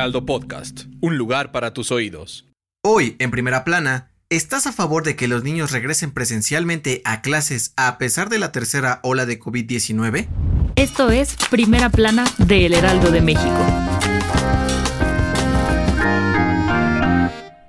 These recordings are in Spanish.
Heraldo Podcast, un lugar para tus oídos. Hoy, en primera plana, ¿estás a favor de que los niños regresen presencialmente a clases a pesar de la tercera ola de COVID-19? Esto es Primera Plana de El Heraldo de México.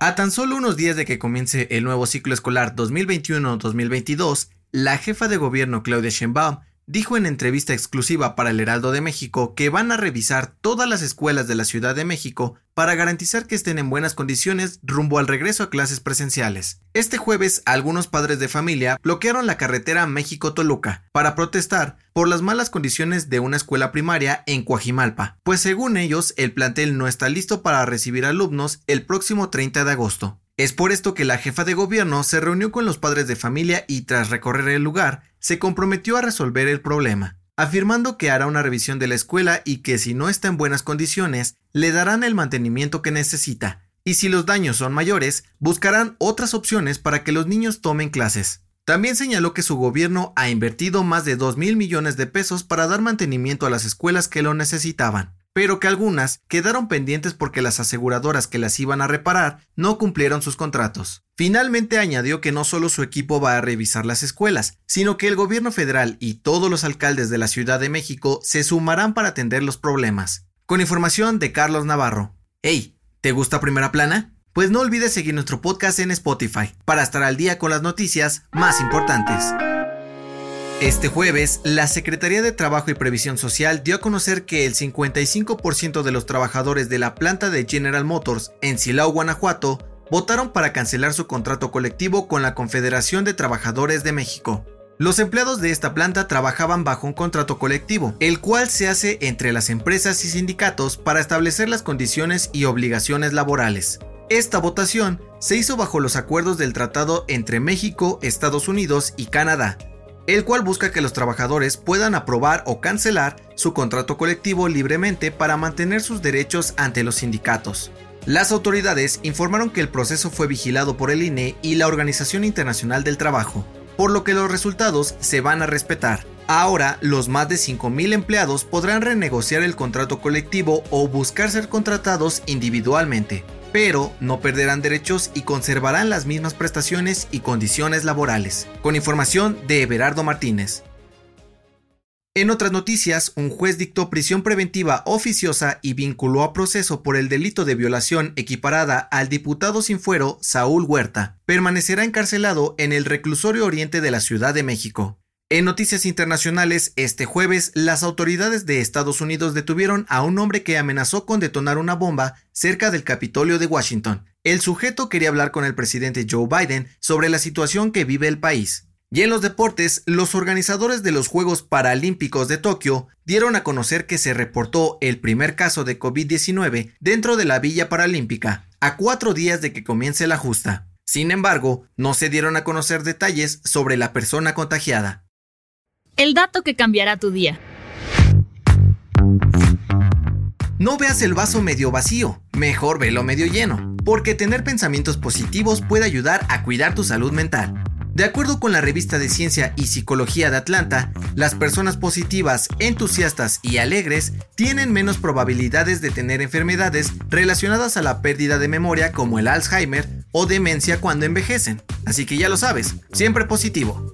A tan solo unos días de que comience el nuevo ciclo escolar 2021-2022, la jefa de gobierno Claudia Sheinbaum dijo en entrevista exclusiva para el Heraldo de México que van a revisar todas las escuelas de la Ciudad de México para garantizar que estén en buenas condiciones rumbo al regreso a clases presenciales. Este jueves, algunos padres de familia bloquearon la carretera México-Toluca para protestar por las malas condiciones de una escuela primaria en Coajimalpa, pues según ellos el plantel no está listo para recibir alumnos el próximo 30 de agosto. Es por esto que la jefa de gobierno se reunió con los padres de familia y tras recorrer el lugar, se comprometió a resolver el problema, afirmando que hará una revisión de la escuela y que si no está en buenas condiciones, le darán el mantenimiento que necesita, y si los daños son mayores, buscarán otras opciones para que los niños tomen clases. También señaló que su gobierno ha invertido más de 2 mil millones de pesos para dar mantenimiento a las escuelas que lo necesitaban pero que algunas quedaron pendientes porque las aseguradoras que las iban a reparar no cumplieron sus contratos. Finalmente añadió que no solo su equipo va a revisar las escuelas, sino que el gobierno federal y todos los alcaldes de la Ciudad de México se sumarán para atender los problemas. Con información de Carlos Navarro. Hey, ¿te gusta Primera Plana? Pues no olvides seguir nuestro podcast en Spotify para estar al día con las noticias más importantes. Este jueves, la Secretaría de Trabajo y Previsión Social dio a conocer que el 55% de los trabajadores de la planta de General Motors en Silao, Guanajuato, votaron para cancelar su contrato colectivo con la Confederación de Trabajadores de México. Los empleados de esta planta trabajaban bajo un contrato colectivo, el cual se hace entre las empresas y sindicatos para establecer las condiciones y obligaciones laborales. Esta votación se hizo bajo los acuerdos del tratado entre México, Estados Unidos y Canadá, el cual busca que los trabajadores puedan aprobar o cancelar su contrato colectivo libremente para mantener sus derechos ante los sindicatos. Las autoridades informaron que el proceso fue vigilado por el INE y la Organización Internacional del Trabajo, por lo que los resultados se van a respetar. Ahora, los más de 5.000 empleados podrán renegociar el contrato colectivo o buscar ser contratados individualmente, pero no perderán derechos y conservarán las mismas prestaciones y condiciones laborales. Con información de Everardo Martínez. En otras noticias, un juez dictó prisión preventiva oficiosa y vinculó a proceso por el delito de violación equiparada al diputado sin fuero Saúl Huerta. Permanecerá encarcelado en el reclusorio oriente de la Ciudad de México. En noticias internacionales, este jueves, las autoridades de Estados Unidos detuvieron a un hombre que amenazó con detonar una bomba cerca del Capitolio de Washington. El sujeto quería hablar con el presidente Joe Biden sobre la situación que vive el país. Y en los deportes, los organizadores de los Juegos Paralímpicos de Tokio dieron a conocer que se reportó el primer caso de COVID-19 dentro de la Villa Paralímpica, a cuatro días de que comience la justa. Sin embargo, no se dieron a conocer detalles sobre la persona contagiada. El dato que cambiará tu día. No veas el vaso medio vacío, mejor velo medio lleno, porque tener pensamientos positivos puede ayudar a cuidar tu salud mental. De acuerdo con la revista de Ciencia y Psicología de Atlanta, las personas positivas, entusiastas y alegres tienen menos probabilidades de tener enfermedades relacionadas a la pérdida de memoria como el Alzheimer o demencia cuando envejecen. Así que ya lo sabes, siempre positivo.